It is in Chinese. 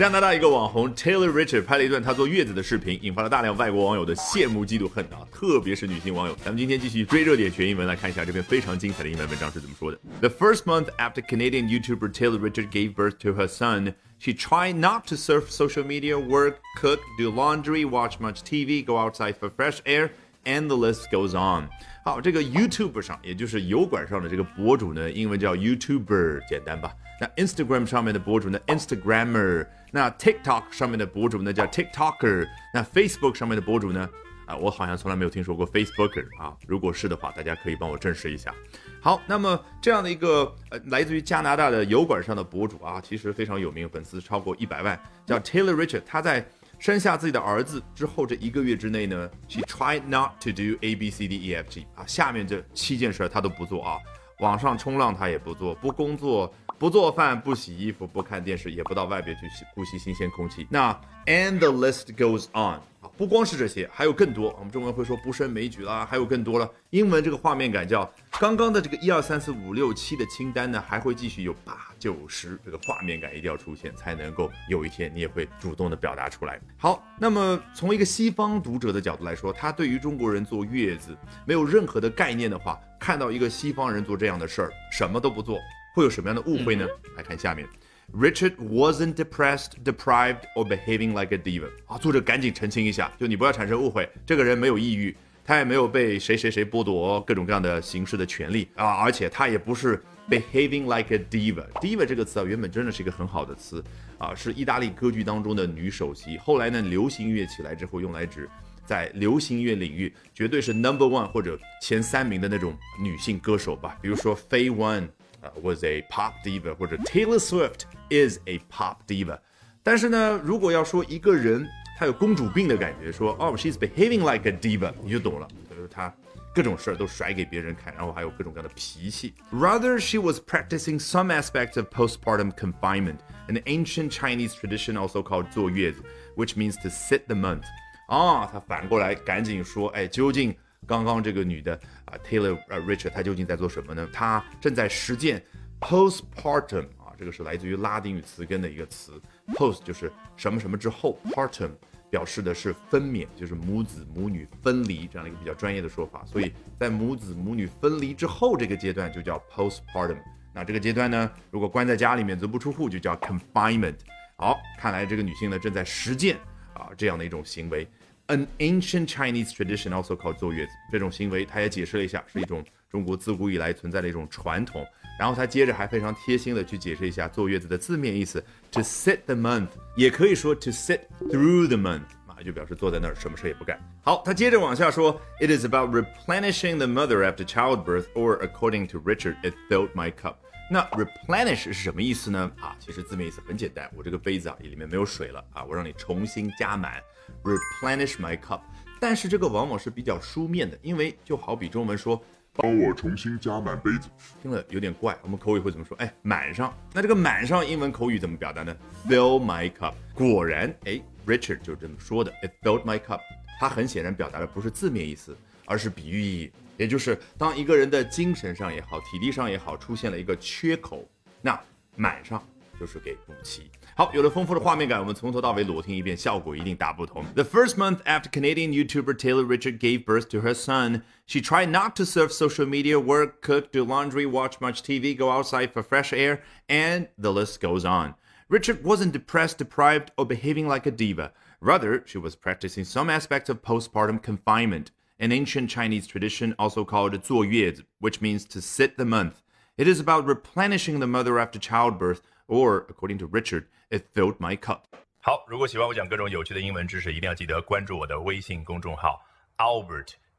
加拿大一个网红 Taylor Richard 拍了一段他坐月子的视频，引发了大量外国网友的羡慕、嫉妒、恨啊，特别是女性网友。咱们今天继续追热点学英文，来看一下这篇非常精彩的英文文章是怎么说的。The first month after Canadian YouTuber Taylor Richard gave birth to her son, she tried not to surf social media, work, cook, do laundry, watch much TV, go outside for fresh air. And the list goes on。好，这个 YouTube 上，也就是油管上的这个博主呢，英文叫 YouTuber，简单吧？那 Instagram 上面的博主呢，Instagrammer。那 TikTok 上面的博主呢，叫 TikToker。那 Facebook 上面的博主呢，啊，我好像从来没有听说过 Facebooker 啊。如果是的话，大家可以帮我证实一下。好，那么这样的一个呃，来自于加拿大的油管上的博主啊，其实非常有名，粉丝超过一百万，叫 Taylor Richard。他在生下自己的儿子之后，这一个月之内呢，she tried not to do A B C D E F G 啊，下面这七件事她都不做啊，网上冲浪她也不做，不工作，不做饭，不洗衣服，不看电视，也不到外边去呼吸新鲜空气。那 and the list goes on。不光是这些，还有更多。我们中文会说不胜枚举啦，还有更多了。英文这个画面感叫刚刚的这个一二三四五六七的清单呢，还会继续有八九十，这个画面感一定要出现，才能够有一天你也会主动的表达出来。好，那么从一个西方读者的角度来说，他对于中国人坐月子没有任何的概念的话，看到一个西方人做这样的事儿，什么都不做，会有什么样的误会呢？来看下面。Richard wasn't depressed, deprived, or behaving like a diva。啊，作者赶紧澄清一下，就你不要产生误会，这个人没有抑郁，他也没有被谁谁谁剥夺各种各样的形式的权利啊，而且他也不是 behaving like a diva。diva 这个词啊，原本真的是一个很好的词啊，是意大利歌剧当中的女首席。后来呢，流行乐起来之后，用来指在流行乐领域绝对是 number one 或者前三名的那种女性歌手吧，比如说 Faye One。呃，was a pop diva，或者 Taylor Swift is a pop diva。但是呢，如果要说一个人他有公主病的感觉，说哦，she's behaving like a diva，你就懂了，就是他各种事儿都甩给别人看，然后还有各种各样的脾气。Rather, she was practicing some aspects of postpartum confinement, an ancient Chinese tradition also called 坐月子，which means to sit the month。啊，他反过来赶紧说，哎，究竟 刚刚这个女的啊，Taylor 呃 Richard，她究竟在做什么呢？她正在实践 postpartum 啊，这个是来自于拉丁语词根的一个词，post 就是什么什么之后，partum 表示的是分娩，就是母子母女分离这样的一个比较专业的说法。所以在母子母女分离之后这个阶段就叫 postpartum。那这个阶段呢，如果关在家里面足不出户就叫 confinement。好，看来这个女性呢正在实践啊这样的一种行为。An ancient Chinese tradition also called 坐月子这种行为，他也解释了一下，是一种中国自古以来存在的一种传统。然后他接着还非常贴心的去解释一下坐月子的字面意思，to sit the month，也可以说 to sit through the month，啊，就表示坐在那儿什么事也不干。好，他接着往下说，It is about replenishing the mother after childbirth, or according to Richard, it filled my cup。 那 replenish 是什么意思呢？啊，其实字面意思很简单，我这个杯子啊里面没有水了啊，我让你重新加满。Replenish my cup，但是这个往往是比较书面的，因为就好比中文说帮我重新加满杯子，听了有点怪。我们口语会怎么说？哎，满上。那这个满上英文口语怎么表达呢？Fill my cup。果然，哎，Richard 就这么说的。It filled my cup。它很显然表达的不是字面意思，而是比喻意义，也就是当一个人的精神上也好，体力上也好，出现了一个缺口，那满上就是给补齐。好，有了丰富的画面感，我们从头到尾裸听一遍，效果一定大不同。The first month after Canadian YouTuber Taylor Richard gave birth to her son, she tried not to surf social media, work, cook, do laundry, watch much TV, go outside for fresh air, and the list goes on. Richard wasn't depressed, deprived, or behaving like a diva. Rather, she was practicing some aspects of postpartum confinement, an ancient Chinese tradition also called 坐月子, which means to sit the month. It is about replenishing the mother after childbirth, or, according to Richard, it filled my cup. 好，如果喜欢我讲各种有趣的英文知识，一定要记得关注我的微信公众号 Albert